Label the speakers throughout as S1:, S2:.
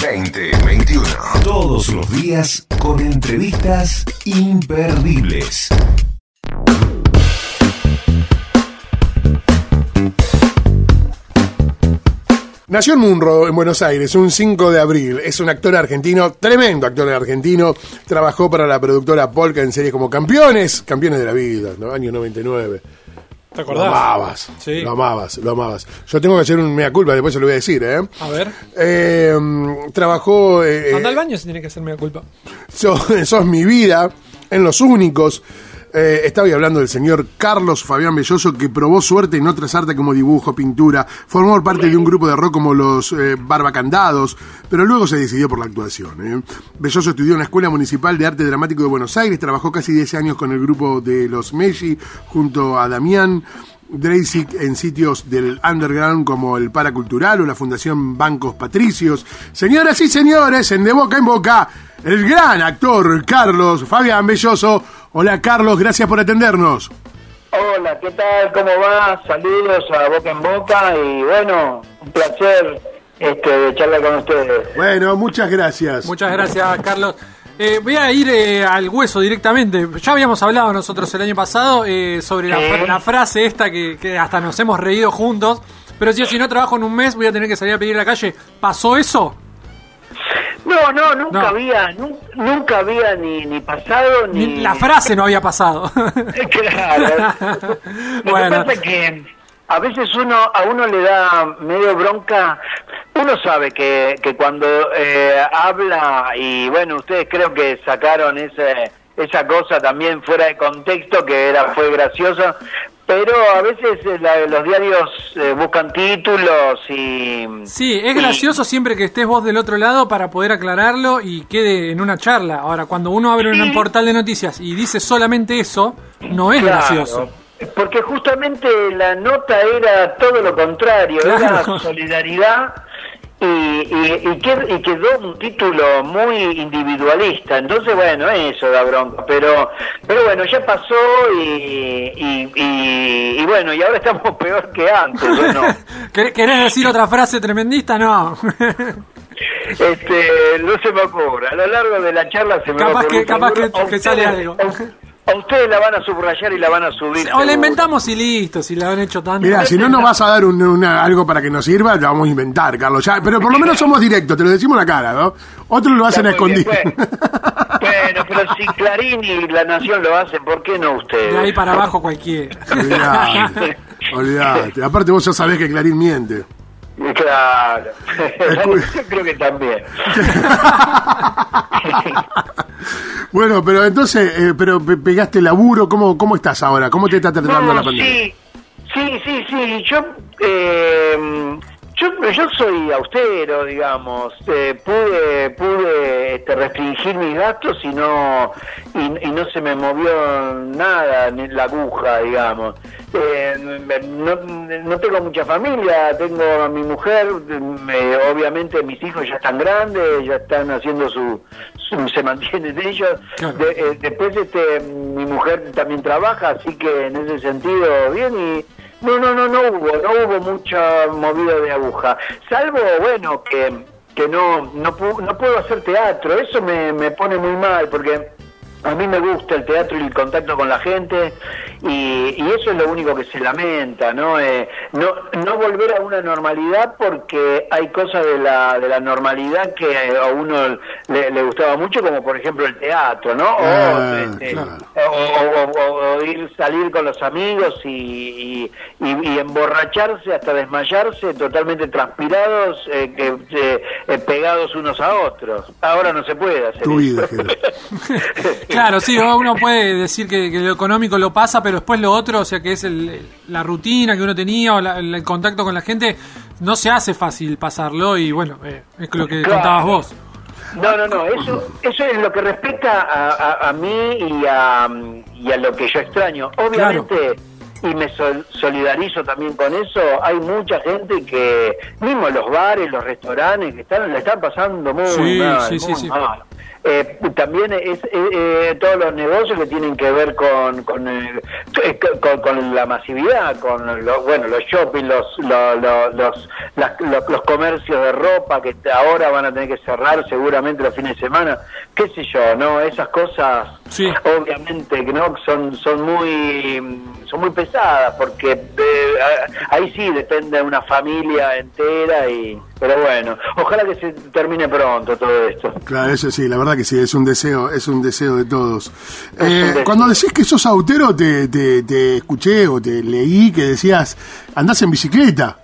S1: 2021. Todos los días con entrevistas imperdibles.
S2: Nació en Munro, en Buenos Aires, un 5 de abril. Es un actor argentino, tremendo actor argentino. Trabajó para la productora Polka en series como Campeones, Campeones de la Vida, ¿no? año 99.
S3: ¿Te
S2: Lo
S3: acordás?
S2: amabas,
S3: Sí.
S2: lo amabas, lo amabas. Yo tengo que hacer un mea culpa, después se lo voy a decir, ¿eh?
S3: A ver.
S2: Eh, mm, trabajó... eh,
S3: Anda al baño si tiene que hacerme la culpa.
S2: Sos, sos mi vida, en los únicos. Eh, estaba hablando del señor Carlos Fabián Belloso, que probó suerte en otras artes como dibujo, pintura, formó parte de un grupo de rock como los eh, Barbacandados, pero luego se decidió por la actuación. ¿eh? Belloso estudió en la Escuela Municipal de Arte Dramático de Buenos Aires, trabajó casi 10 años con el grupo de los Messi, junto a Damián. Dreisig en sitios del underground como el Paracultural o la Fundación Bancos Patricios. Señoras y señores, en De Boca en Boca, el gran actor Carlos Fabián Belloso. Hola Carlos, gracias por atendernos.
S4: Hola, ¿qué tal? ¿Cómo va? Saludos a Boca en Boca y bueno, un placer este, de charlar con ustedes.
S2: Bueno, muchas gracias.
S3: Muchas gracias, Carlos. Eh, voy a ir eh, al hueso directamente. Ya habíamos hablado nosotros el año pasado eh, sobre la, frase esta que, que hasta nos hemos reído juntos. Pero si, si no trabajo en un mes, voy a tener que salir a pedir a la calle. ¿Pasó eso?
S4: No, no, nunca
S3: No.
S4: había, nu- nunca había ni, ni pasado ni...
S3: Ni La frase no había pasado.
S4: Claro. Lo
S3: Bueno.
S4: que pasa es que a veces uno a uno le da medio bronca. Uno sabe que, que cuando eh, habla y bueno, ustedes creo que sacaron ese, esa cosa también fuera de contexto que era fue graciosa, pero a veces eh, la- los diarios eh, buscan títulos y
S3: Sí, es
S4: y-
S3: gracioso siempre que estés vos del otro lado para poder aclararlo y quede en una charla. Ahora, cuando uno abre un portal de noticias y dice solamente eso, no es
S4: Claro,
S3: gracioso.
S4: Porque justamente la nota era todo lo contrario,
S3: Claro.
S4: era solidaridad y, y, y y quedó un título muy individualista. Entonces, bueno, eso da bronca. Pero, pero bueno, ya pasó y, y, y- y bueno, y ahora estamos peor que antes. Bueno,
S3: ¿Quer- ¿Querés decir otra frase tremendista? No.
S4: este, no se me ocurre. A lo largo de la charla se me
S3: Capaz que- capaz que- sale algo.
S4: A ustedes la van a subrayar y la van a subir.
S3: o la inventamos y listo, si la han hecho tanto.
S2: Mira, si no nos vas a dar un- una- algo para que nos sirva, lo vamos a inventar, Carlos. Ya, pero por lo menos somos directos, te lo decimos en la cara, ¿no? Otros lo hacen a escondidas.
S4: pues. Bueno, pero si Clarín y La Nación lo hacen, ¿por qué no ustedes?
S3: De ahí para abajo cualquiera.
S2: Olvidate, olvidate. Aparte vos ya sabés que Clarín miente.
S4: Claro. Yo creo que también.
S2: Bueno, pero entonces, eh, pero pe- pegaste laburo, ¿cómo, ¿cómo estás ahora? ¿Cómo te está tratando
S4: No,
S2: la pandemia?
S4: sí, sí, sí, sí. Yo, eh, yo, yo soy austero, digamos. Eh, pude, pude este, restringir mis gastos y no, y, y no se me movió nada, ni la aguja, digamos. Eh, no, no tengo mucha familia, tengo a mi mujer, me- obviamente mis hijos ya están grandes, ya están haciendo su, su- se mantienen ellos.
S3: Claro.
S4: De- eh, después este mi mujer también trabaja, así que en ese sentido bien y no no no no hubo no hubo mucha movida de aguja, salvo bueno que que no no no puedo hacer teatro, eso me, me pone muy mal porque a mí me gusta el teatro y el contacto con la gente y, y eso es lo único que se lamenta, ¿no? Eh, no, no volver a una normalidad porque hay cosas de la, de la normalidad que a uno le, le gustaba mucho, como por ejemplo el teatro, ¿no? O,
S2: Ah,
S4: este,
S2: claro.
S4: o- o- o- o ir salir con los amigos y, y, y- y emborracharse hasta desmayarse totalmente transpirados, eh, que, eh, eh, pegados unos a otros. Ahora no se puede hacer
S2: Tu vida.
S3: Claro, sí, uno puede decir que, que lo económico lo pasa, pero después lo otro, o sea, que es el- la rutina que uno tenía o la- el contacto con la gente, no se hace fácil pasarlo y bueno, eh, es lo que
S4: Claro.
S3: contabas vos.
S4: No, no, no, eso, eso es lo que respecta a, a- a mí y a, y a lo que yo extraño. Obviamente, y me sol- solidarizo también con eso, hay mucha gente que, mismo los bares, los restaurantes, que están, le están pasando muy
S3: Sí,
S4: mal.
S3: sí,
S4: muy
S3: sí.
S4: mal. Eh, también es eh, eh, todos los negocios que tienen que ver con con, eh, con, con la masividad, con los, bueno los shopping, los los, los, los, las- los comercios de ropa que ahora van a tener que cerrar seguramente los fines de semana, qué sé yo, no esas cosas
S3: Sí.
S4: obviamente no son son muy son muy pesadas porque eh, ahí sí depende de una familia entera y pero bueno ojalá que se termine pronto todo esto
S2: Claro, eso sí, la verdad que sí, es un deseo, es un deseo de todos. Eh,
S4: deseo.
S2: cuando decís que sos autero, te, te, te escuché o te leí que decías, andás en bicicleta.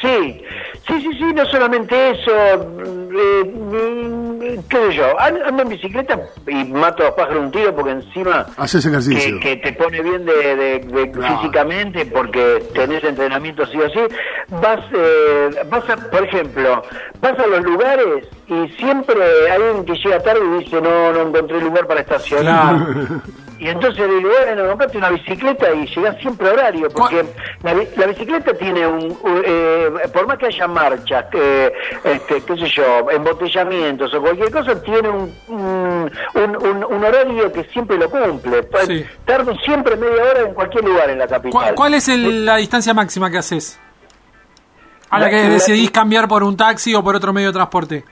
S4: Sí, sí, sí, sí, no solamente eso, eh, mm, qué sé yo, ando en bicicleta y mato a de un tiro porque encima
S2: Haces ejercicio.
S4: que, que te pone bien de, de- de-
S2: Claro.
S4: físicamente porque tenés entrenamiento sí o sí, vas, eh, vas a, por ejemplo, vas a los lugares y siempre hay alguien que llega tarde y dice no, no encontré lugar para estacionar. Y entonces le digo, bueno, comprate una bicicleta y llegás siempre a horario, porque la, la bicicleta tiene un, un, eh, por más que haya marchas, que, este, qué sé yo, embotellamientos o cualquier cosa, tiene un, un, un- un- horario que siempre lo cumple. Pa-
S3: Sí.
S4: Tardo siempre media hora en cualquier lugar en la capital.
S3: ¿Cuál, cuál es el- la distancia máxima que haces? A la
S4: La-
S3: que decidís cambiar por un taxi o por otro medio de transporte.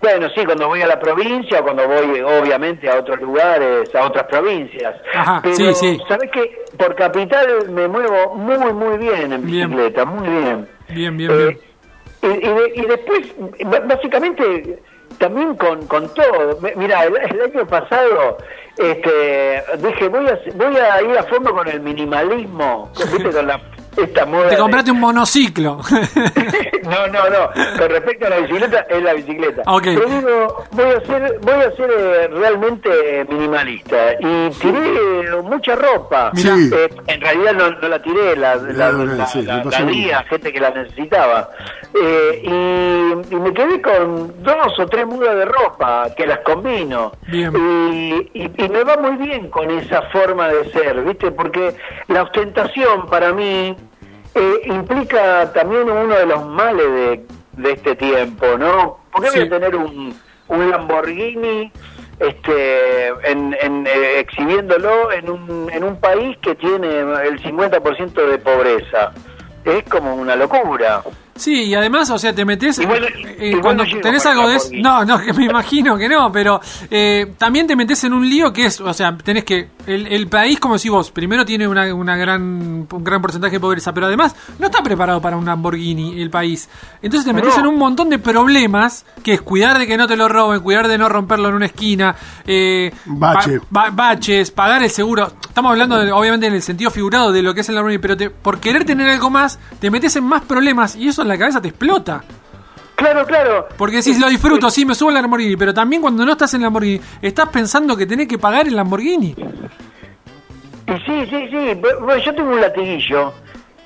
S4: Bueno, sí, cuando voy a la provincia, cuando voy obviamente a otros lugares, a otras provincias.
S3: Ajá,
S4: Pero,
S3: sí, sí.
S4: ¿sabes qué? Por capital me muevo muy, muy bien en
S3: Bien.
S4: bicicleta, muy bien.
S3: Bien, bien,
S4: Eh,
S3: bien.
S4: Y, y de- y después, básicamente, también con, con todo. Mira, el, el año pasado este, dije, voy a, voy a ir a fondo con el minimalismo, ¿viste? Con la, esta moda.
S3: Te
S4: de-
S3: compraste un monociclo.
S4: no, no, no. Con respecto a la bicicleta, es la bicicleta.
S3: Ok.
S4: Pero digo, voy a ser, voy a ser eh, realmente minimalista. Y tiré mucha ropa.
S2: Sí.
S4: Eh, en realidad no, no la tiré, la, la, la-
S2: sí,
S4: la-
S2: me pasó
S4: la
S2: lo
S4: di
S2: mismo.
S4: a gente que la necesitaba. Eh, y, y me quedé con dos o tres mudas de ropa que las combino.
S3: Bien.
S4: Y, y- y me va muy bien con esa forma de ser, ¿viste? Porque la ostentación para mí eh, implica también uno de los males de, de este tiempo, ¿no? ¿Por qué
S3: Sí.
S4: voy a tener un, un Lamborghini este, en, en, eh, exhibiéndolo en un, en un país que tiene el 50% de pobreza? Es como una locura.
S3: Sí, y además, o sea, te metes.
S4: Igual-
S3: eh,
S4: igual
S3: cuando
S4: no
S3: tenés algo de. es-
S4: Lamborghini.
S3: No, no, que me imagino que no, pero eh, también te metes en un lío que es. O sea, tenés que. El, el país, como decís vos, primero tiene una, una gran, un gran porcentaje de pobreza, pero además no está preparado para un Lamborghini el país. Entonces te metes
S4: No.
S3: en un montón de problemas, que es cuidar de que no te lo roben, cuidar de no romperlo en una esquina, eh,
S2: Bache.
S3: pa- ba- baches, pagar el seguro. Estamos hablando, de- obviamente, en el sentido figurado de lo que es el Lamborghini, pero te- por querer tener algo más, te metes en más problemas y eso en la cabeza te explota.
S4: Claro, claro.
S3: Porque decís, lo disfruto, sí, me subo al Lamborghini, pero también cuando no estás en Lamborghini, estás pensando que tenés que pagar el Lamborghini.
S4: Y sí, sí, sí. Bueno, yo tengo un latiguillo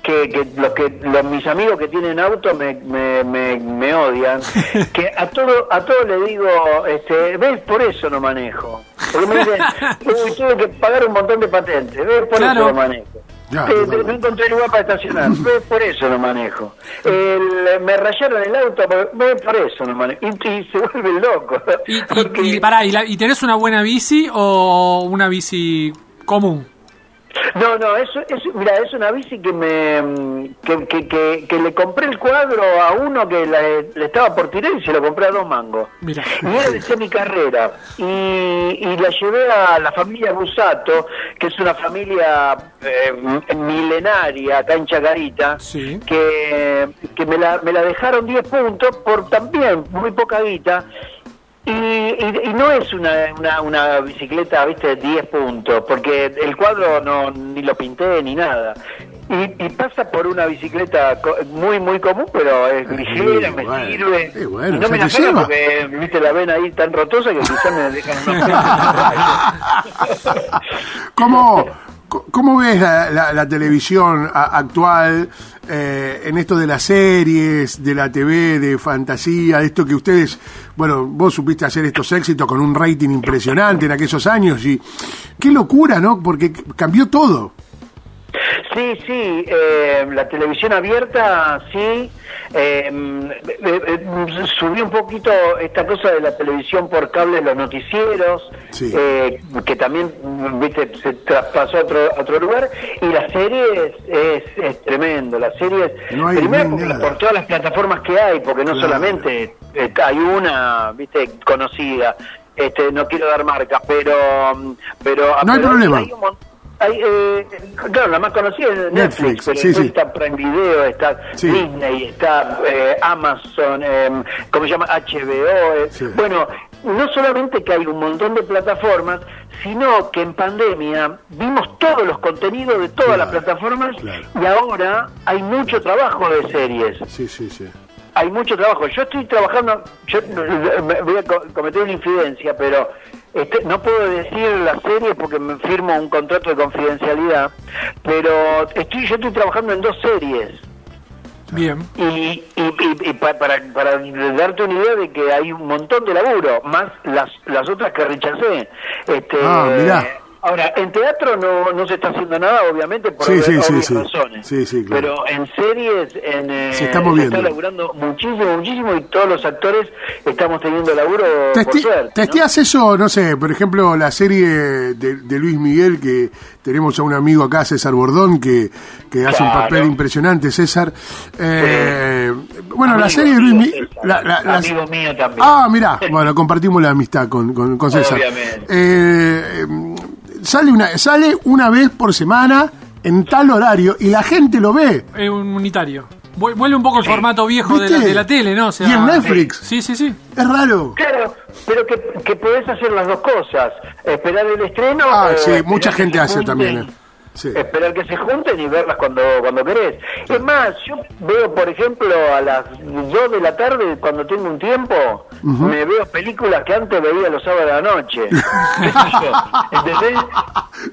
S4: que, que los que los, mis amigos que tienen auto me, me, me, me odian. Que a todo a todo le digo, este, ves, por eso no manejo. Porque me dicen, uy, tuve que pagar un montón de patentes. Ves, por
S3: Claro.
S4: eso no manejo.
S2: Ya,
S4: Eh, no encontré lugar para estacionar. Ves, por eso no manejo. El- me rayaron el auto. Ves, por eso no manejo. Y, y se vuelve loco.
S3: Y, y,
S4: Porque-
S3: y pará, ¿y, la- ¿y tenés una buena bici o una bici común?
S4: No, no, eso, eso, mira, es una bici que me que, que, que, que le compré el cuadro a uno que le, le estaba por tirar y se lo compré a dos mangos.
S3: Mira.
S4: Y era de semicarrera. Y, y la llevé a la familia Busato, que es una familia eh, milenaria acá en Chacarita,
S3: Sí.
S4: que, que me, la, me la dejaron 10 puntos por también muy poca guita. Y, y- y no es una, una, una bicicleta, viste, de 10 puntos, porque el cuadro no ni lo pinté ni nada. Y, y pasa por una bicicleta co- muy, muy común, pero es ligera, me
S2: bueno,
S4: sirve.
S2: sí, bueno,
S4: y no me la
S2: lleva.
S4: porque, viste, la ven ahí tan rotosa que quizás me dejan una
S2: ¿Cómo, cómo ves la, la- la televisión actual eh, en esto de las series, de la TV, de fantasía, de esto que ustedes, bueno, vos supiste hacer estos éxitos con un rating impresionante en aquellos años y qué locura, ¿no? Porque cambió todo.
S4: Sí, sí, eh, la televisión abierta, sí. Eh, eh, eh, subí un poquito esta cosa de la televisión por cable, los noticieros,
S2: Sí.
S4: eh, que también, viste, se traspasó a otro, a otro lugar. Y la serie es, es, tremendo. La serie es,
S2: No
S4: primero
S2: nada.
S4: por todas las plataformas que hay, porque no
S2: Claro.
S4: solamente eh, hay una, viste, conocida. Este, no quiero dar marcas, pero, mm, pero
S2: No hay problema.
S4: hay un hay, eh, claro, la más conocida es Netflix,
S2: Netflix,
S4: pero
S2: sí, sí.
S4: está Prime Video, está
S2: Sí.
S4: Disney, está eh, Amazon, eh, ¿cómo se llama? HBO. eh. Bueno, no solamente que hay un montón de plataformas, sino que en pandemia vimos todos los contenidos de todas
S2: Claro,
S4: las plataformas
S2: claro.
S4: y ahora hay mucho trabajo de series
S2: Sí, sí, sí.
S4: hay mucho trabajo. Yo estoy trabajando, yo voy a co- cometer una infidencia, pero este, no puedo decir la serie porque me firmo un contrato de confidencialidad, pero estoy yo estoy trabajando en dos series.
S3: Bien.
S4: Y, y, y- y pa- para, para darte una idea de que hay un montón de laburo, más las, las otras que rechacé. Este,
S2: Ah, mirá.
S4: Ahora, en teatro no, no se está haciendo nada, obviamente, por
S2: Sí, sí, sí,
S4: obvias
S2: sí.
S4: razones.
S2: Sí, sí, claro.
S4: Pero en series en, eh,
S2: Se está moviendo.
S4: está laburando muchísimo, muchísimo, y todos los actores estamos teniendo laburo por
S2: Teste-
S4: suerte. ¿no?
S2: ¿Testeás eso, no sé, por ejemplo, la serie de, de Luis Miguel, que tenemos a un amigo acá, César Bordón, que, que hace un papel impresionante, César. Eh, Bueno, la serie de Luis Miguel... La- la- la-
S4: Amigo mío también.
S2: Ah, mirá, bueno, compartimos la amistad con, con, con César.
S4: Obviamente.
S2: Eh, sale, una, sale una vez por semana en tal horario y la gente lo ve.
S3: Es un unitario. Vu- Vuelve un poco el formato viejo de la,
S2: ¿Viste?
S3: de la tele, ¿no? O sea,
S2: Y en Netflix.
S3: Sí, sí, sí.
S2: Es raro.
S4: Claro, pero que, que podés hacer las dos cosas, esperar el estreno.
S2: Ah, sí,
S4: esperar
S2: mucha
S4: que
S2: gente
S4: se
S2: hace
S4: junten,
S2: también, eh. Sí.
S4: Esperar que se junten y verlas cuando, cuando querés. Es más, yo veo, por ejemplo, a las 2 de la tarde, cuando tengo un tiempo, me veo películas que antes veía los sábados de la noche. ¿Qué sé yo? ¿Entendés?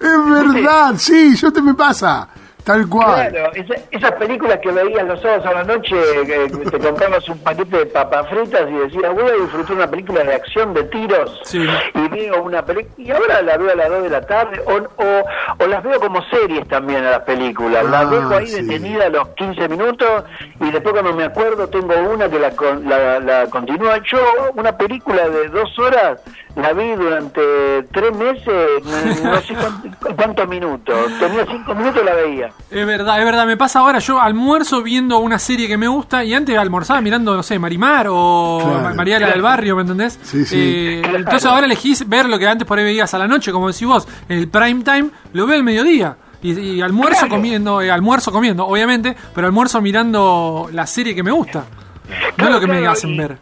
S2: Es verdad, sí, yo te me pasa. Tal cual.
S4: Claro, esa- esas películas que veías los sábados a la noche, que te comprabas un paquete de papas fritas y decías, voy a disfrutar una película de acción, de tiros,
S3: Sí.
S4: y veo una película, y ahora la veo a las 2 de la tarde, o, o, o las veo como series también a las películas,
S2: Ah,
S4: las dejo ahí
S2: sí.
S4: detenidas a los 15 minutos, y después cuando me acuerdo tengo una que la, la, la continúa. Yo, una película de dos horas, la vi durante tres meses, no sé cuánto- cuántos minutos, tenía cinco minutos y la veía.
S3: Es verdad, es verdad. Me pasa ahora, yo almuerzo viendo una serie que me gusta y antes almorzaba mirando, no sé, Marimar o
S2: Claro.
S3: Ma- Mariela del Barrio, ¿me entendés?
S2: Sí, sí.
S3: Eh,
S4: Claro.
S3: Entonces ahora elegís ver lo que antes por ahí veías a la noche, como decís vos, el prime time, lo veo al mediodía. Y, y almuerzo
S4: Claro.
S3: comiendo, eh, almuerzo comiendo, obviamente, pero almuerzo mirando la serie que me gusta. No es
S4: Claro,
S3: lo que me
S4: claro,
S3: hacen
S4: y-
S3: ver.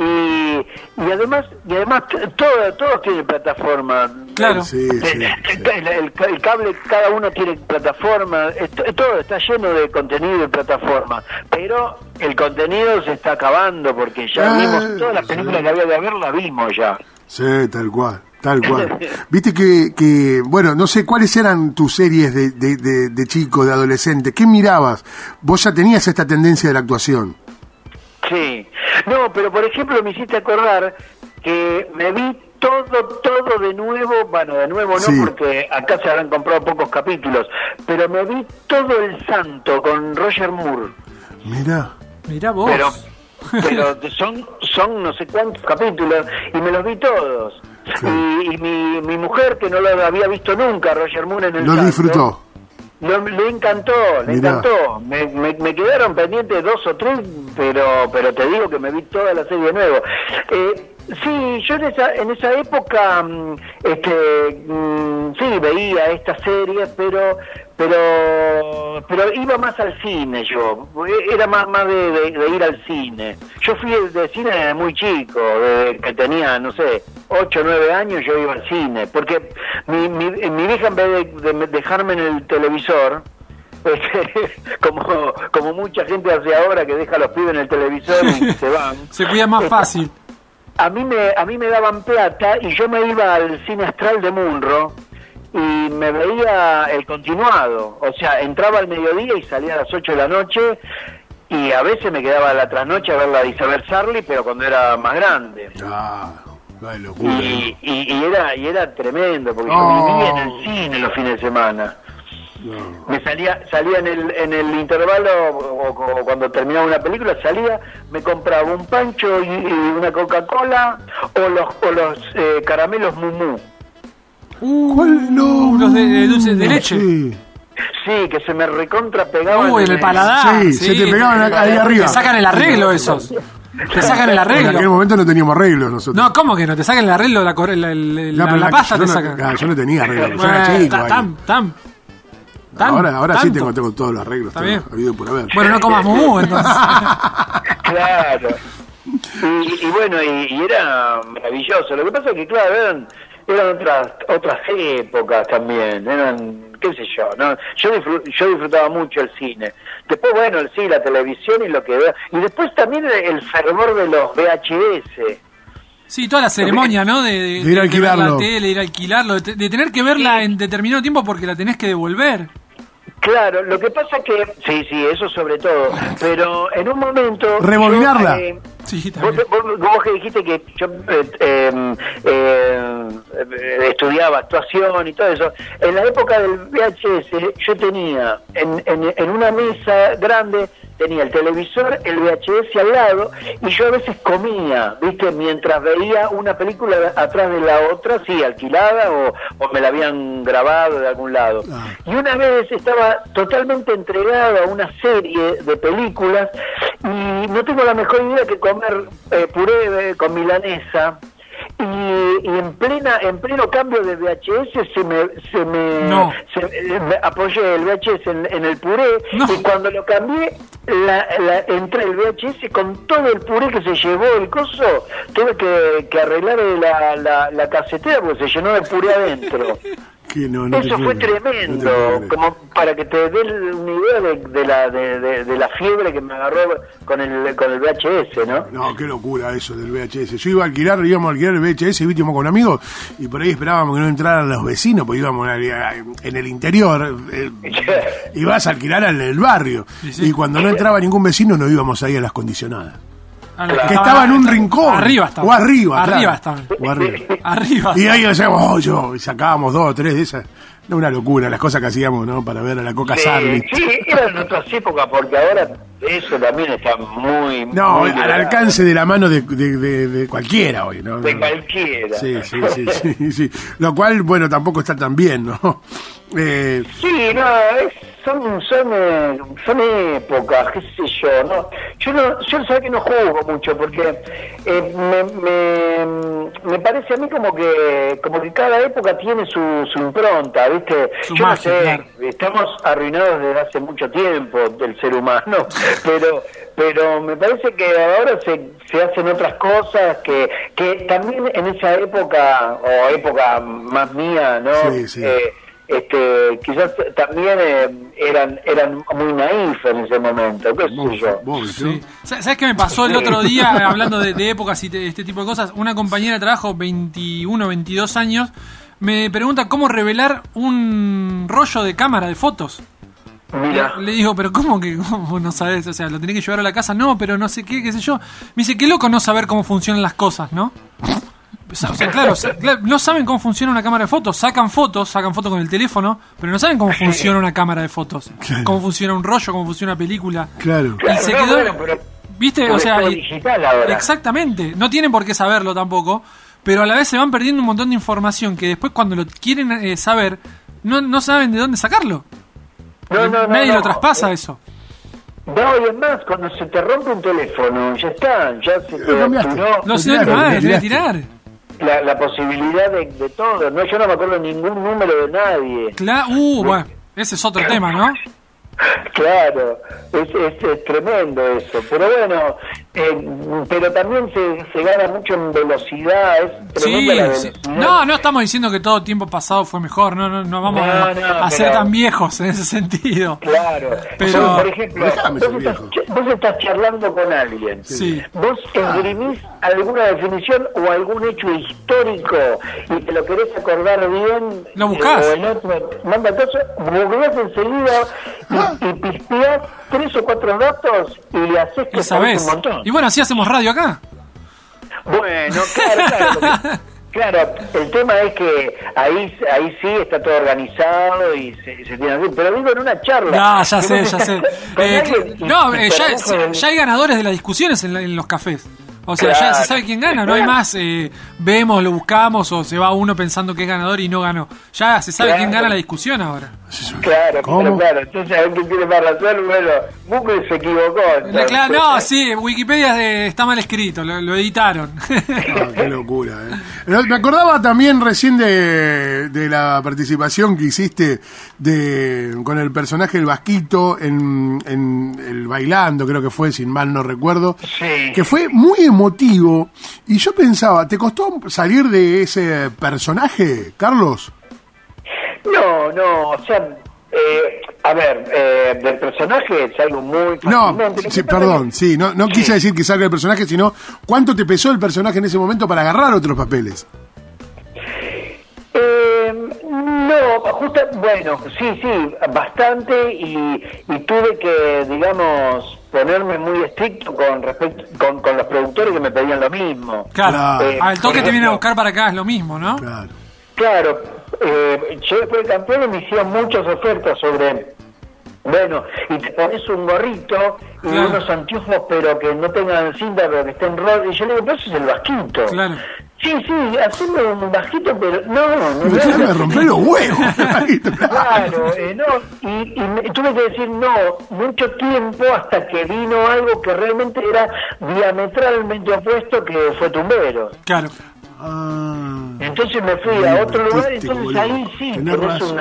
S4: Y, y además y además t- todo, todos tienen plataforma
S3: Claro.
S2: Sí,
S4: El,
S2: sí,
S4: el- el- el- el cable cada uno tiene plataforma esto- todo está lleno de contenido y plataforma pero el contenido se está acabando porque ya
S2: Ah,
S4: vimos todas las películas
S2: sí.
S4: que había de ver las vimos ya
S2: Sí, tal cual, tal cual. Viste que, que, bueno, no sé cuáles eran tus series de, de, de, de chico, de adolescente. ¿Qué mirabas? Vos ya tenías esta tendencia de la actuación.
S4: Sí. No, pero por ejemplo me hiciste acordar que me vi todo, todo de nuevo, bueno, de nuevo no,
S2: Sí.
S4: porque acá se habrán comprado pocos capítulos, pero me vi todo El Santo con Roger Moore.
S2: Mira.
S3: Mirá vos.
S4: Pero, pero son, son no sé cuántos capítulos y me los vi todos. Y, y mi, mi mujer, que no lo había visto nunca, Roger Moore en El
S2: Lo
S4: Santo,
S2: disfrutó.
S4: Lo- le encantó, le
S2: Mirá.
S4: encantó. Me, me, me quedaron pendientes dos o tres, pero pero te digo que me vi toda la serie de nuevo. Eh, sí, yo en esa, en esa época, mm, este, mm, sí, veía esta serie, pero pero pero iba más al cine yo. Era más más de, de- de ir al cine. Yo fui de cine muy chico, desde que tenía, no sé, 8 o 9 años yo iba al cine, porque mi, mi, mi vieja en vez de, de dejarme en el televisor, este, como, como mucha gente hace ahora que deja a los pibes en el televisor y se van,
S3: Se cuida más fácil.
S4: a mí me a mí me daban plata y yo me iba al cine astral de Munro y me veía el continuado, o sea, entraba al mediodía y salía a las 8 de la noche y a veces me quedaba a la trasnoche a ver la de Isabel Sarli, pero cuando era más grande.
S2: Ah, locura.
S4: Y, y, y era y era tremendo porque yo vivía en el cine los fines de semana. Me salía salía en el, en el intervalo o, o cuando terminaba una película, salía, me compraba un pancho y, y una Coca-Cola o los, o los eh, caramelos Mumú.
S2: ¿Cuál? No.
S3: los de- de dulce de leche.
S2: Sí,
S4: Sí, que se me recontra pegaban.
S3: Uy, en el paladar.
S2: Sí, se te pegaban acá- ahí arriba.
S3: Te sacan el arreglo esos. Te sacan el
S2: En aquel
S3: arreglo.
S2: momento no teníamos arreglos nosotros.
S3: No, ¿cómo que no? Te sacan el arreglo, la, la, la-
S2: No,
S3: la-
S2: pero
S3: la
S2: la-
S3: pasta
S2: yo
S3: te
S2: no-
S3: sacan.
S2: ah, yo no tenía arreglos, yo
S3: Bueno,
S2: era chico.
S3: ta-
S2: ahí.
S3: tan, tan, tan-
S2: ahora ahora sí
S3: tanto.
S2: tengo, tengo todos los arreglos.
S3: Está
S2: todo,
S3: bien.
S2: habido por haber.
S3: Bueno, no comas mumú, entonces.
S4: Claro. Y, y bueno, y, y era maravilloso. Lo que pasa es que, claro, eran, eran otras otras épocas también. Eran, qué sé yo, ¿no? Yo, disfru- yo disfrutaba mucho el cine. Después, bueno, el sí, la televisión y lo que veo. Y después también el, el fervor de los VHS.
S3: Sí, toda la ceremonia, ¿no? De, de,
S2: De ir a
S3: de
S2: alquilarlo.
S3: la tele, ir a alquilarlo, de, de tener que verla en determinado tiempo porque la tenés que devolver.
S4: Claro, lo que pasa que, sí, sí, eso sobre todo, pero en un momento...
S2: Rebobinarla.
S4: yo, eh,
S3: Sí,
S4: Vos,
S3: también.
S4: vos- vos que dijiste que yo eh, eh, eh, eh, estudiaba actuación y todo eso, en la época del VHS yo tenía en, en, en una mesa grande, tenía el televisor, el VHS al lado y yo a veces comía, ¿viste? Mientras veía una película atrás de la otra, sí, alquilada o, o me la habían grabado de algún lado. Y una vez estaba totalmente entregado a una serie de películas y no tengo la mejor idea que comer eh, puré con milanesa. Y, y en plena en pleno cambio de VHS se me se me,
S3: No.
S4: se- me apoyé el VHS en, en el puré
S3: No.
S4: y cuando lo cambié la, la- entré el VHS con todo el puré que se llevó el coso tuve que, que arreglar la, la, la casetera porque se llenó de puré adentro
S2: no, no
S4: eso fue
S2: no
S4: tremendo, como para que te dé una idea de, de la de, de- de la fiebre que me agarró con el con el VHS, ¿no?
S2: No, qué locura eso del VHS. Yo iba a alquilar, íbamos a alquilar el VHS, viste, íbamos con amigos, y por ahí esperábamos que no entraran los vecinos, pues íbamos a- a- en el interior, eh, y vas a alquilar al del barrio.
S3: Sí, sí.
S2: Y cuando no entraba ningún vecino, nos íbamos ahí a las condicionadas.
S3: A la
S2: Que estaba en un rincón.
S3: Arriba estaba.
S2: O arriba,
S3: Arriba
S2: claro.
S3: estaban.
S2: O arriba.
S3: Arriba.
S2: Y ahí hacíamos, oh, yo, y sacábamos dos o tres de esas. No, una locura, las cosas que hacíamos, ¿no? Para ver a la Coca
S4: Sí,
S2: Sarli.
S4: sí, eran otras épocas porque ahora eso también está muy
S2: No,
S4: muy
S2: al
S4: grave.
S2: alcance de la mano de, de- de- de cualquiera hoy, ¿no?
S4: de cualquiera.
S2: Sí, sí, sí, sí, sí. Lo cual, bueno, tampoco está tan bien, ¿no? Eh,
S4: Sí, no, es- son, son, eh, son épocas, qué sé yo, ¿no? Yo no, yo sé que no juzgo mucho porque eh, me, me, me parece a mí como que como que cada época tiene su, su impronta, ¿viste?
S3: Su
S4: yo
S3: magia,
S4: no sé,
S3: claro.
S4: estamos arruinados desde hace mucho tiempo del ser humano, pero pero me parece que ahora se, se hacen otras cosas que, que también en esa época, o época más mía, ¿no?
S2: Sí, sí.
S4: Eh, este, quizás también eh, eran eran muy naif en ese momento, qué sé yo.
S3: Sí. ¿Sabes qué me pasó el otro día hablando de, de épocas y de este tipo de cosas? Una compañera de trabajo, 21, 22 años, me pregunta cómo revelar un rollo de cámara de fotos.
S4: Mira,
S3: Le digo, pero ¿cómo que cómo no sabes? O sea, lo tenés que llevar a la casa. No, pero no sé qué, qué sé yo. Me dice, qué loco no saber cómo funcionan las cosas, ¿no? O sea, claro, no saben cómo funciona una cámara de fotos. Sacan fotos, sacan fotos con el teléfono, pero no saben cómo funciona una cámara de fotos.
S2: Claro.
S3: Cómo funciona un rollo, cómo funciona una película.
S2: Claro.
S3: Y se
S4: no,
S3: quedó...
S4: bueno, pero-
S3: ¿Viste?
S4: pero
S3: O sea,
S4: digital ahora.
S3: exactamente. No tienen por qué saberlo tampoco, pero a la vez se van perdiendo un montón de información que después cuando lo quieren eh, saber, no, no saben de dónde sacarlo.
S4: no, no, no,
S3: Nadie
S4: no.
S3: lo traspasa eso.
S4: No, y es más, cuando se te rompe un teléfono, ya está, ya se te
S2: cambiaste.
S4: apuró
S3: No
S2: Lo
S3: sé
S4: la, la posibilidad de, de todo. No, yo no me acuerdo ningún número de nadie.
S3: Cla- uh, bueno, ese es otro tema, ¿no?
S4: Claro, es, es, es tremendo eso. Pero bueno, eh, pero también se, se gana mucho en velocidad, es
S3: Sí. No, no estamos diciendo que todo tiempo pasado fue mejor, no, no, no vamos
S4: No,
S3: a,
S4: no,
S3: a ser tan viejos en ese sentido.
S4: Claro,
S3: Pero-
S4: por ejemplo, vos estás,
S2: viejo.
S4: vos estás charlando con alguien.
S3: Sí.
S4: ¿Vos esgrimís alguna definición o algún hecho histórico y te lo querés acordar bien?
S3: Lo buscás.
S4: eh, o en otro, manda entonces, googleás enseguida y, y pispeás tres o cuatro datos y le haces que
S3: Y sabés.
S4: un montón.
S3: Y bueno, así hacemos radio acá.
S4: Bueno, claro, claro. Claro, el tema es que ahí ahí sí está todo organizado y se, se tiene así, pero digo en una charla.
S3: No, ya sé, ya sé. Eh, no, eh, ya, hay ganadores de las discusiones en, la- en los cafés. O sea, ya se sabe quién gana, no hay más, eh, vemos, lo buscamos o se va uno pensando que es ganador y no ganó. Ya se sabe quién gana la discusión ahora.
S4: Claro,
S2: ¿Cómo?
S4: claro, claro. Entonces, a ver quién tiene más razón. Bueno, Google se equivocó. entonces.
S3: Claro, no, sí, Wikipedia eh, está mal escrito, lo, lo editaron.
S2: Ah, qué locura, ¿eh? No, Me acordaba también recién de, de la participación que hiciste de, con el personaje del Vasquito en, en el Bailando, creo que fue, sin mal no recuerdo,
S4: Sí.
S2: que fue muy emotivo. Y yo pensaba, ¿te costó salir de ese personaje, Carlos?
S4: No, no, o sea, eh, a ver, eh, del personaje es algo muy
S2: No, sí, perdón, sí, no, no
S4: Sí.
S2: quise decir que salga el personaje, sino cuánto te pesó el personaje en ese momento para agarrar otros papeles.
S4: eh, no, justo, bueno, sí, sí, bastante y, y tuve que, digamos, ponerme muy estricto con respecto con, con los productores que me pedían lo mismo.
S3: Claro.
S4: Eh,
S3: al toque te viene a buscar para acá, es lo mismo, ¿no?
S2: Claro.
S4: Claro, eh, yo después de campeón me hicieron muchas ofertas sobre, bueno, y te pones un gorrito y
S3: Claro.
S4: unos anteojos, pero que no tengan cinta, pero que estén rotos. Y yo le digo, pero eso es el vasquito.
S3: Claro.
S4: Sí, sí, haceme un vasquito, pero no, no, no.
S2: Déjame
S4: no.
S2: romper los huevos.
S4: Claro, eh, no, y, y me- tuve que decir no mucho tiempo hasta que vino algo que realmente era diametralmente opuesto, que fue Tumbero.
S3: Claro.
S2: Ah.
S4: Entonces me fui a otro lugar, entonces ahí sí,
S2: Tenés
S4: tenés
S2: razón.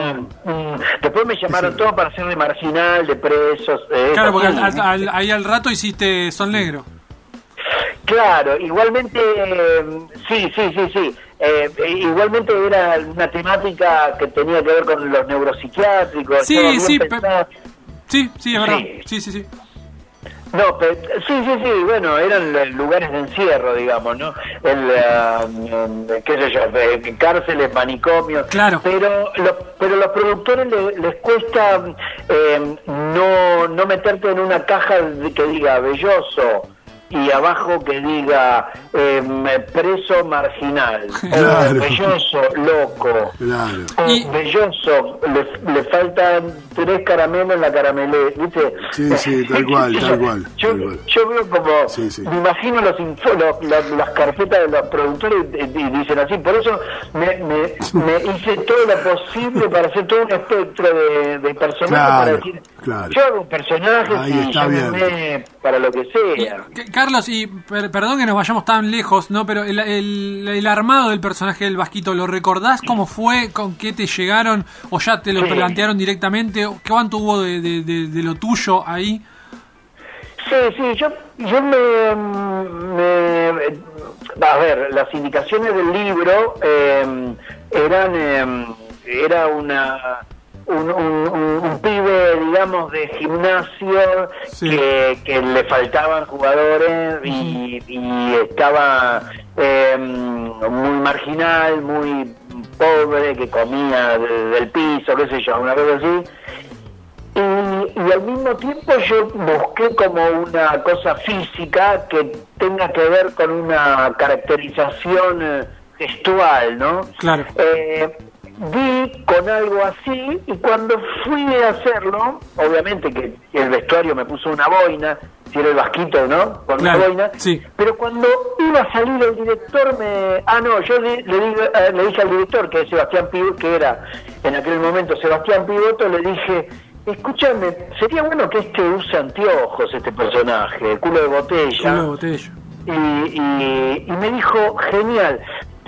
S4: una- un- después me llamaron todos para hacer de marginal, de presos. eh,
S3: Claro, porque al- ahí al rato hiciste Sol Negro.
S4: Claro, igualmente, eh, sí, sí, sí, sí. Eh, eh, igualmente era una temática que tenía que ver con los neuropsiquiátricos.
S3: Sí, sí. Sí, sí, es verdad.
S4: Sí.
S3: Sí, sí, sí.
S4: No, pero, sí, sí, sí, bueno, eran lugares de encierro, digamos, ¿no? El, mm, qué sé yo, cárceles, manicomios.
S3: Claro.
S4: Pero, lo- pero los productores le- les cuesta eh, no, no meterte en una caja que diga belloso y abajo que diga eh, preso marginal,
S2: Claro.
S4: o belloso, loco.
S2: Claro.
S4: o
S3: Y-
S4: belloso, le, le faltan tres caramelos en la caramelé, ¿viste?
S2: Sí, sí, tal cual, tal cual,
S4: Yo,
S2: tal cual.
S4: yo veo como,
S2: Sí, sí.
S4: me imagino los info- los- las, carpetas de los productores y, y dicen así, por eso me, me, me hice todo lo posible para hacer todo un espectro de, de personajes
S2: Claro,
S4: para decir,
S2: claro.
S4: yo hago un personaje
S2: Ahí
S4: y
S2: está
S4: llámenme para lo que sea.
S3: Carlos, y per- perdón que nos vayamos tan lejos, ¿no? Pero el, el- el armado del personaje del Vasquito, ¿lo recordás cómo fue? ¿Con qué te llegaron? ¿O ya te lo
S4: Sí.
S3: plantearon directamente? ¿Qué cuánto hubo de, de- de- de lo tuyo ahí?
S4: Sí, sí, yo, yo me, me- A ver, las indicaciones del libro eh, eran... eh, era una... Un, un, un- un pibe, digamos, de gimnasio
S3: Sí.
S4: que, que le faltaban jugadores y, y estaba eh, muy marginal, muy pobre, que comía de- del piso, qué sé yo, una cosa así. Y, y al mismo tiempo yo busqué como una cosa física que tenga que ver con una caracterización eh, gestual, ¿no?
S3: Claro.
S4: Eh, vi con algo así y cuando fui a hacerlo, obviamente que el vestuario me puso una boina, si era el vasquito, ¿no? Con
S3: Claro,
S4: una boina.
S3: sí.
S4: Pero cuando iba a salir el director me... Ah, no, yo le, le, digo- eh, le dije al director, que es Sebastián Pivoto, que era en aquel momento Sebastián Pivoto, le dije, escúchame, sería bueno que este use anteojos, este personaje, culo de botella.
S3: Culo de botella.
S4: Y, y, y me dijo, genial,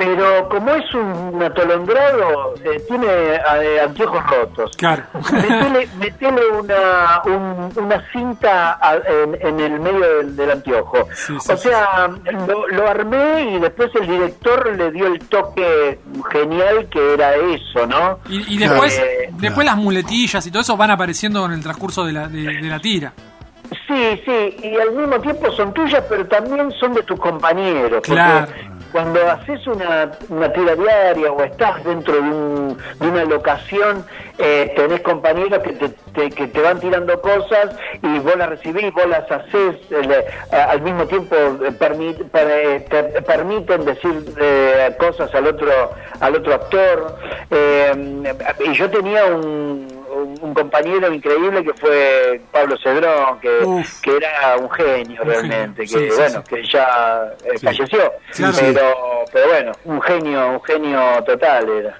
S4: pero como es un atolondrado, eh, tiene eh, anteojos rotos.
S3: Claro.
S4: Metele, metele una, un- una cinta a- en, en el medio del, del anteojo.
S3: Sí, sí,
S4: o sea, lo, lo armé y después el director le dio el toque genial que era eso, ¿no?
S3: Y, y después,
S4: Eh,
S3: después las muletillas y todo eso van apareciendo en el transcurso de la, de, de la tira.
S4: Sí, sí, y al mismo tiempo son tuyas, pero también son de tus compañeros. porque
S3: Claro.
S4: Cuando haces una, una tira diaria o estás dentro de, un- de una locación, eh, tenés compañeros que te, que te van tirando cosas y vos las recibís, vos las haces, eh, al mismo tiempo eh, eh, te permiten decir eh, cosas al otro al otro actor. Y yo tenía un, un- un compañero increíble que fue Pablo Cedrón, que,
S3: Uf.
S4: que era un genio
S3: Un
S4: realmente,
S3: genio,
S4: que
S3: sí,
S4: bueno,
S3: sí.
S4: que ya eh, falleció, pero, pero bueno, un genio, un genio total era.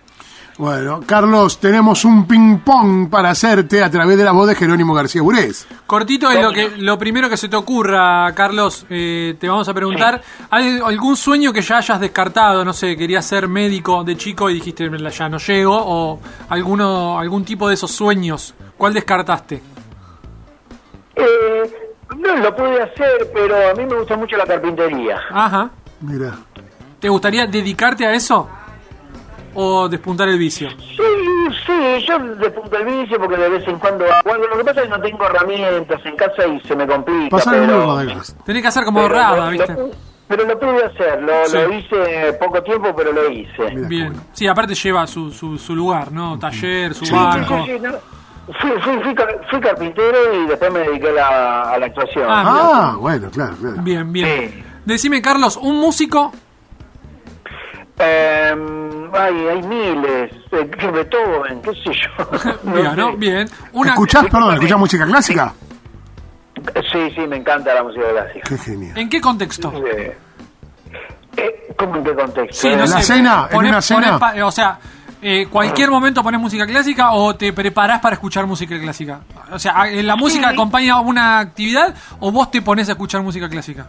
S2: Bueno, Carlos, tenemos un ping-pong para hacerte a través de la voz de Jerónimo García Burés.
S3: Cortito es lo que lo primero que se te ocurra, Carlos, eh, te vamos a preguntar, ¿hay algún sueño que ya hayas descartado? No sé, querías ser médico de chico y dijiste, "La- ya no llego, o alguno algún tipo de esos sueños, ¿cuál descartaste?
S4: Eh, no lo pude hacer, pero a mí me gusta mucho la carpintería.
S3: Ajá.
S2: Mira.
S3: ¿Te gustaría dedicarte a eso? ¿O despuntar el vicio?
S4: Sí, sí, yo despunto el vicio porque de vez en cuando hago algo. Lo que pasa es que no tengo herramientas en casa y se me complica.
S2: Pasar un
S4: pero.
S3: Tenés que hacer como
S4: pero lo-
S3: ¿viste?
S4: lo pero lo pude hacer, lo,
S3: Sí.
S4: lo hice poco tiempo, pero lo hice.
S3: Bien. Sí, aparte lleva su, su, su lugar, ¿no? Taller, su
S4: Sí,
S3: banco.
S4: sí, sí, no. Fui, fui, fui, fui carpintero y después me dediqué a la, a la actuación.
S3: Ah,
S2: Ah, bueno, claro, claro.
S3: Bien, bien.
S4: Sí.
S3: Decime, Carlos, un músico.
S4: Eh, ay, hay miles, eh, Beethoven, qué sé yo. No
S3: Bien, ¿no? Bien. Una,
S2: ¿Escuchás, perdón, escuchás música clásica?
S4: Sí, sí, me encanta la música clásica.
S2: Qué genial.
S3: ¿En qué contexto?
S4: Eh, eh, ¿Cómo en qué contexto?
S3: Sí,
S4: Eh,
S3: no
S2: ¿En la cena? ¿En una cena?
S3: pa- o sea, eh, cualquier momento pones música clásica o te preparás para escuchar música clásica. O sea, ¿eh, ¿la música
S4: Sí.
S3: acompaña una actividad o vos te pones a escuchar música clásica?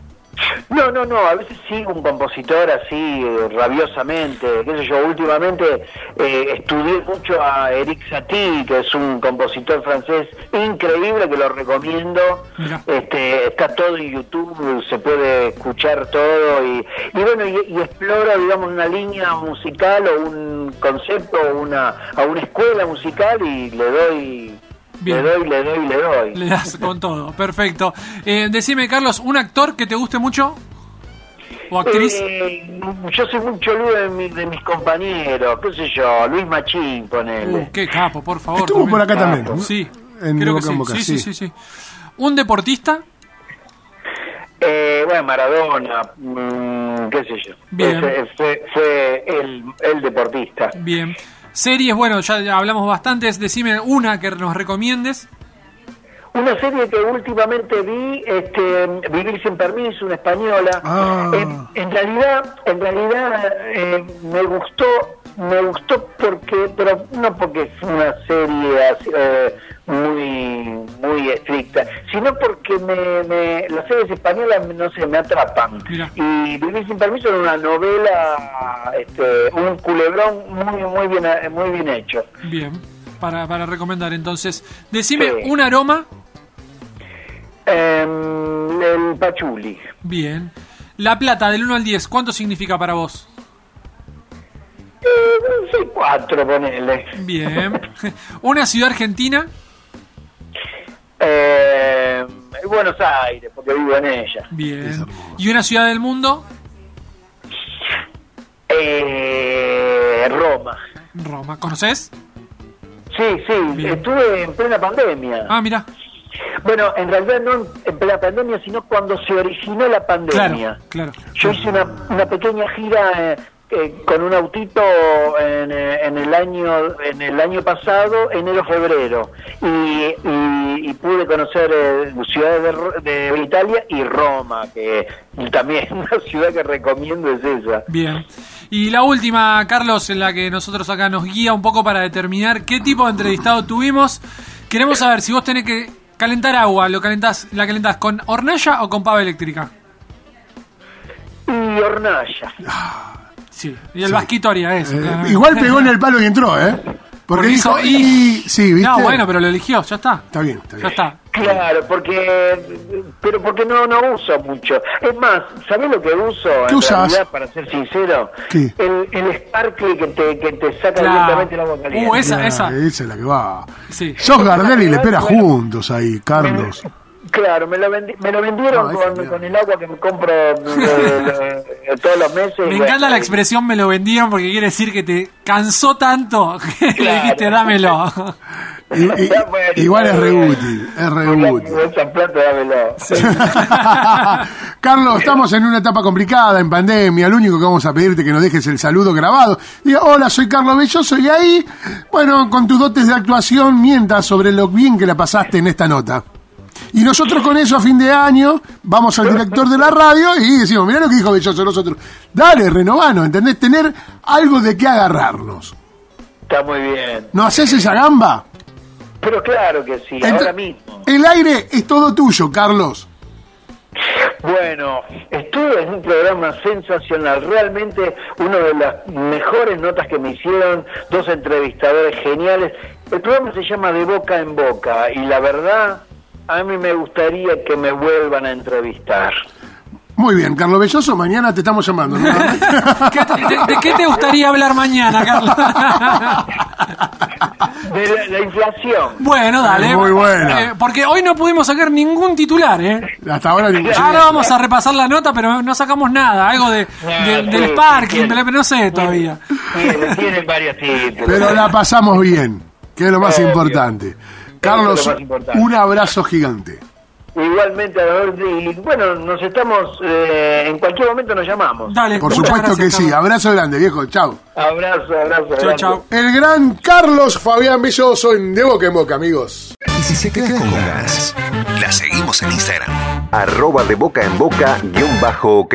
S4: No, no, no, a veces sigo un compositor así eh, rabiosamente, qué sé yo, últimamente eh, estudié mucho a Eric Satie, que es un compositor francés increíble que lo recomiendo,
S3: Mira.
S4: este, está todo en YouTube, se puede escuchar todo y, y bueno, y, y explora, digamos, una línea musical o un concepto o una, a una escuela musical y le doy,
S3: Bien.
S4: le doy, le doy, le doy.
S3: Le das con todo. Perfecto. Eh, decime, Carlos, ¿un actor que te guste mucho? ¿O actriz?
S4: Eh, yo soy muy choludo de, mi- de mis compañeros, qué sé yo, Luis Machín, ponele.
S3: Uh, qué capo, por favor.
S2: Estuvo por acá también. ¿no?
S3: Sí,
S2: En
S3: creo que sí.
S2: Boca,
S3: sí, sí, sí, sí. ¿Un deportista?
S4: Eh, bueno, Maradona, mm, qué sé yo.
S3: Bien.
S4: Ese fue fue el, el deportista.
S3: Bien. Series, bueno, ya hablamos bastantes. Decime una que nos recomiendes.
S4: Una serie que últimamente vi, este, Vivir sin permiso, una española.
S2: Ah.
S4: En, en realidad, en realidad eh, me gustó, me gustó porque, pero no porque es una serie eh, muy, muy estricta, sino porque me, me- las series españolas, no sé, me atrapan.
S3: Mira.
S4: Y Vivir sin permiso es una novela, este, un culebrón muy, muy bien, muy bien hecho.
S3: Bien. Para, para recomendar entonces. Decime
S4: Sí.
S3: un aroma.
S4: Em, el Pachuli.
S3: Bien. La plata del 1 al 10, ¿cuánto significa para vos?
S4: Eh, soy cuatro, ponele.
S3: Bien. una ciudad argentina.
S4: Eh, Buenos Aires, porque vivo en ella.
S3: Bien. ¿Y una ciudad del mundo?
S4: Eh, Roma.
S3: Roma. ¿Conoces?
S4: Sí, sí,
S3: Bien.
S4: estuve en plena pandemia.
S3: Ah, mira.
S4: Bueno, en realidad no en plena pandemia, sino cuando se originó la pandemia.
S3: Claro, claro.
S4: Yo hice una, una pequeña gira eh, eh, con un autito en, eh, en el año en el año pasado, enero febrero, y, y- y pude conocer eh, ciudades de, de Italia y Roma, que también una ciudad que recomiendo es esa.
S3: Bien. Y la última, Carlos, en la que nosotros acá nos guía un poco para determinar qué tipo de entrevistado tuvimos. Queremos saber si vos tenés que calentar agua, ¿lo calentás, ¿la calentás con hornalla o con pava eléctrica?
S4: Y Hornalla.
S3: Sí. Y el vasquito haría eso.
S2: Eh, igual pegó en el palo y entró, ¿eh? Porque
S3: Porque
S2: dijo,
S3: hizo
S2: y... Sí, ¿viste?
S3: No, bueno, pero lo eligió, ya está.
S2: Está bien, está bien.
S3: Ya está.
S4: Claro, porque pero porque no no uso mucho. Es más, ¿sabés lo que uso
S2: ¿Qué
S4: en
S2: usás?
S4: realidad, para ser sincero?
S2: ¿Qué?
S4: El, el sparkle que te, que te saca
S3: Claro.
S4: directamente agua caliente.
S3: Uh, esa, esa.
S2: Esa es la que va.
S3: Sí.
S2: Sos Gardel y le espera juntos ahí, Carlos.
S4: Claro, me lo, vendi- me lo vendieron
S2: No,
S4: con, el agua que me compro eh, todos los meses.
S3: Me
S4: Bueno,
S3: encanta la
S4: y-
S3: expresión me lo vendieron porque quiere decir que te cansó tanto que le dijiste dámelo.
S2: I-
S4: Está bueno,
S2: igual es re útil, es re útil.
S4: dámelo.
S2: Carlos, estamos en una etapa complicada, en pandemia. Lo único que vamos a pedirte es que nos dejes el saludo grabado. Diga, hola, soy Carlos Belloso y ahí, bueno, con tus dotes de actuación, mientas sobre lo bien que la pasaste en esta nota. Y nosotros con eso a fin de año vamos al director de la radio y decimos, mirá lo que dijo Belloso nosotros. Dale, renovano, ¿entendés? Tener algo de qué agarrarnos.
S4: Está muy bien.
S2: ¿No haces esa gamba?
S4: Pero claro que sí,
S2: Ent-
S4: ahora mismo.
S2: El aire es todo tuyo, Carlos.
S4: Bueno, estuve en un programa sensacional, realmente una de las mejores notas que me hicieron, dos entrevistadores geniales. El programa se llama De Boca en Boca y la verdad, a mí me gustaría que me vuelvan a entrevistar.
S2: Muy bien, Carlos Belloso, mañana te estamos llamando. ¿no?
S3: ¿Qué te- de, de qué te gustaría hablar mañana, Carlos?
S4: De la, la inflación.
S3: bueno, dale.
S2: Muy buena.
S3: Eh, porque hoy no pudimos sacar ningún titular, ¿eh?
S2: Hasta ahora ningún-
S3: Ahora vamos a repasar la nota, pero no sacamos nada. Algo de, de-
S4: Ah,
S3: del
S4: sí,
S3: parking,
S4: sí,
S3: pero no sé todavía.
S4: Tiene, tiene varios títulos.
S2: Pero la pasamos bien, que es lo más
S4: Obvio.
S2: importante. Carlos, un abrazo gigante.
S4: Igualmente, y bueno, nos estamos, eh, en cualquier momento nos llamamos.
S3: Dale,
S2: Por supuesto
S3: gracias,
S2: que sí. Abrazo grande, viejo. Chao.
S4: Abrazo, abrazo.
S3: Chau,
S4: grande.
S3: chau.
S2: El gran Carlos Fabián Belloso en De Boca en Boca, amigos.
S1: Y si se queda con ganas, la seguimos en Instagram.
S5: arroba de boca en boca guion bajo ok.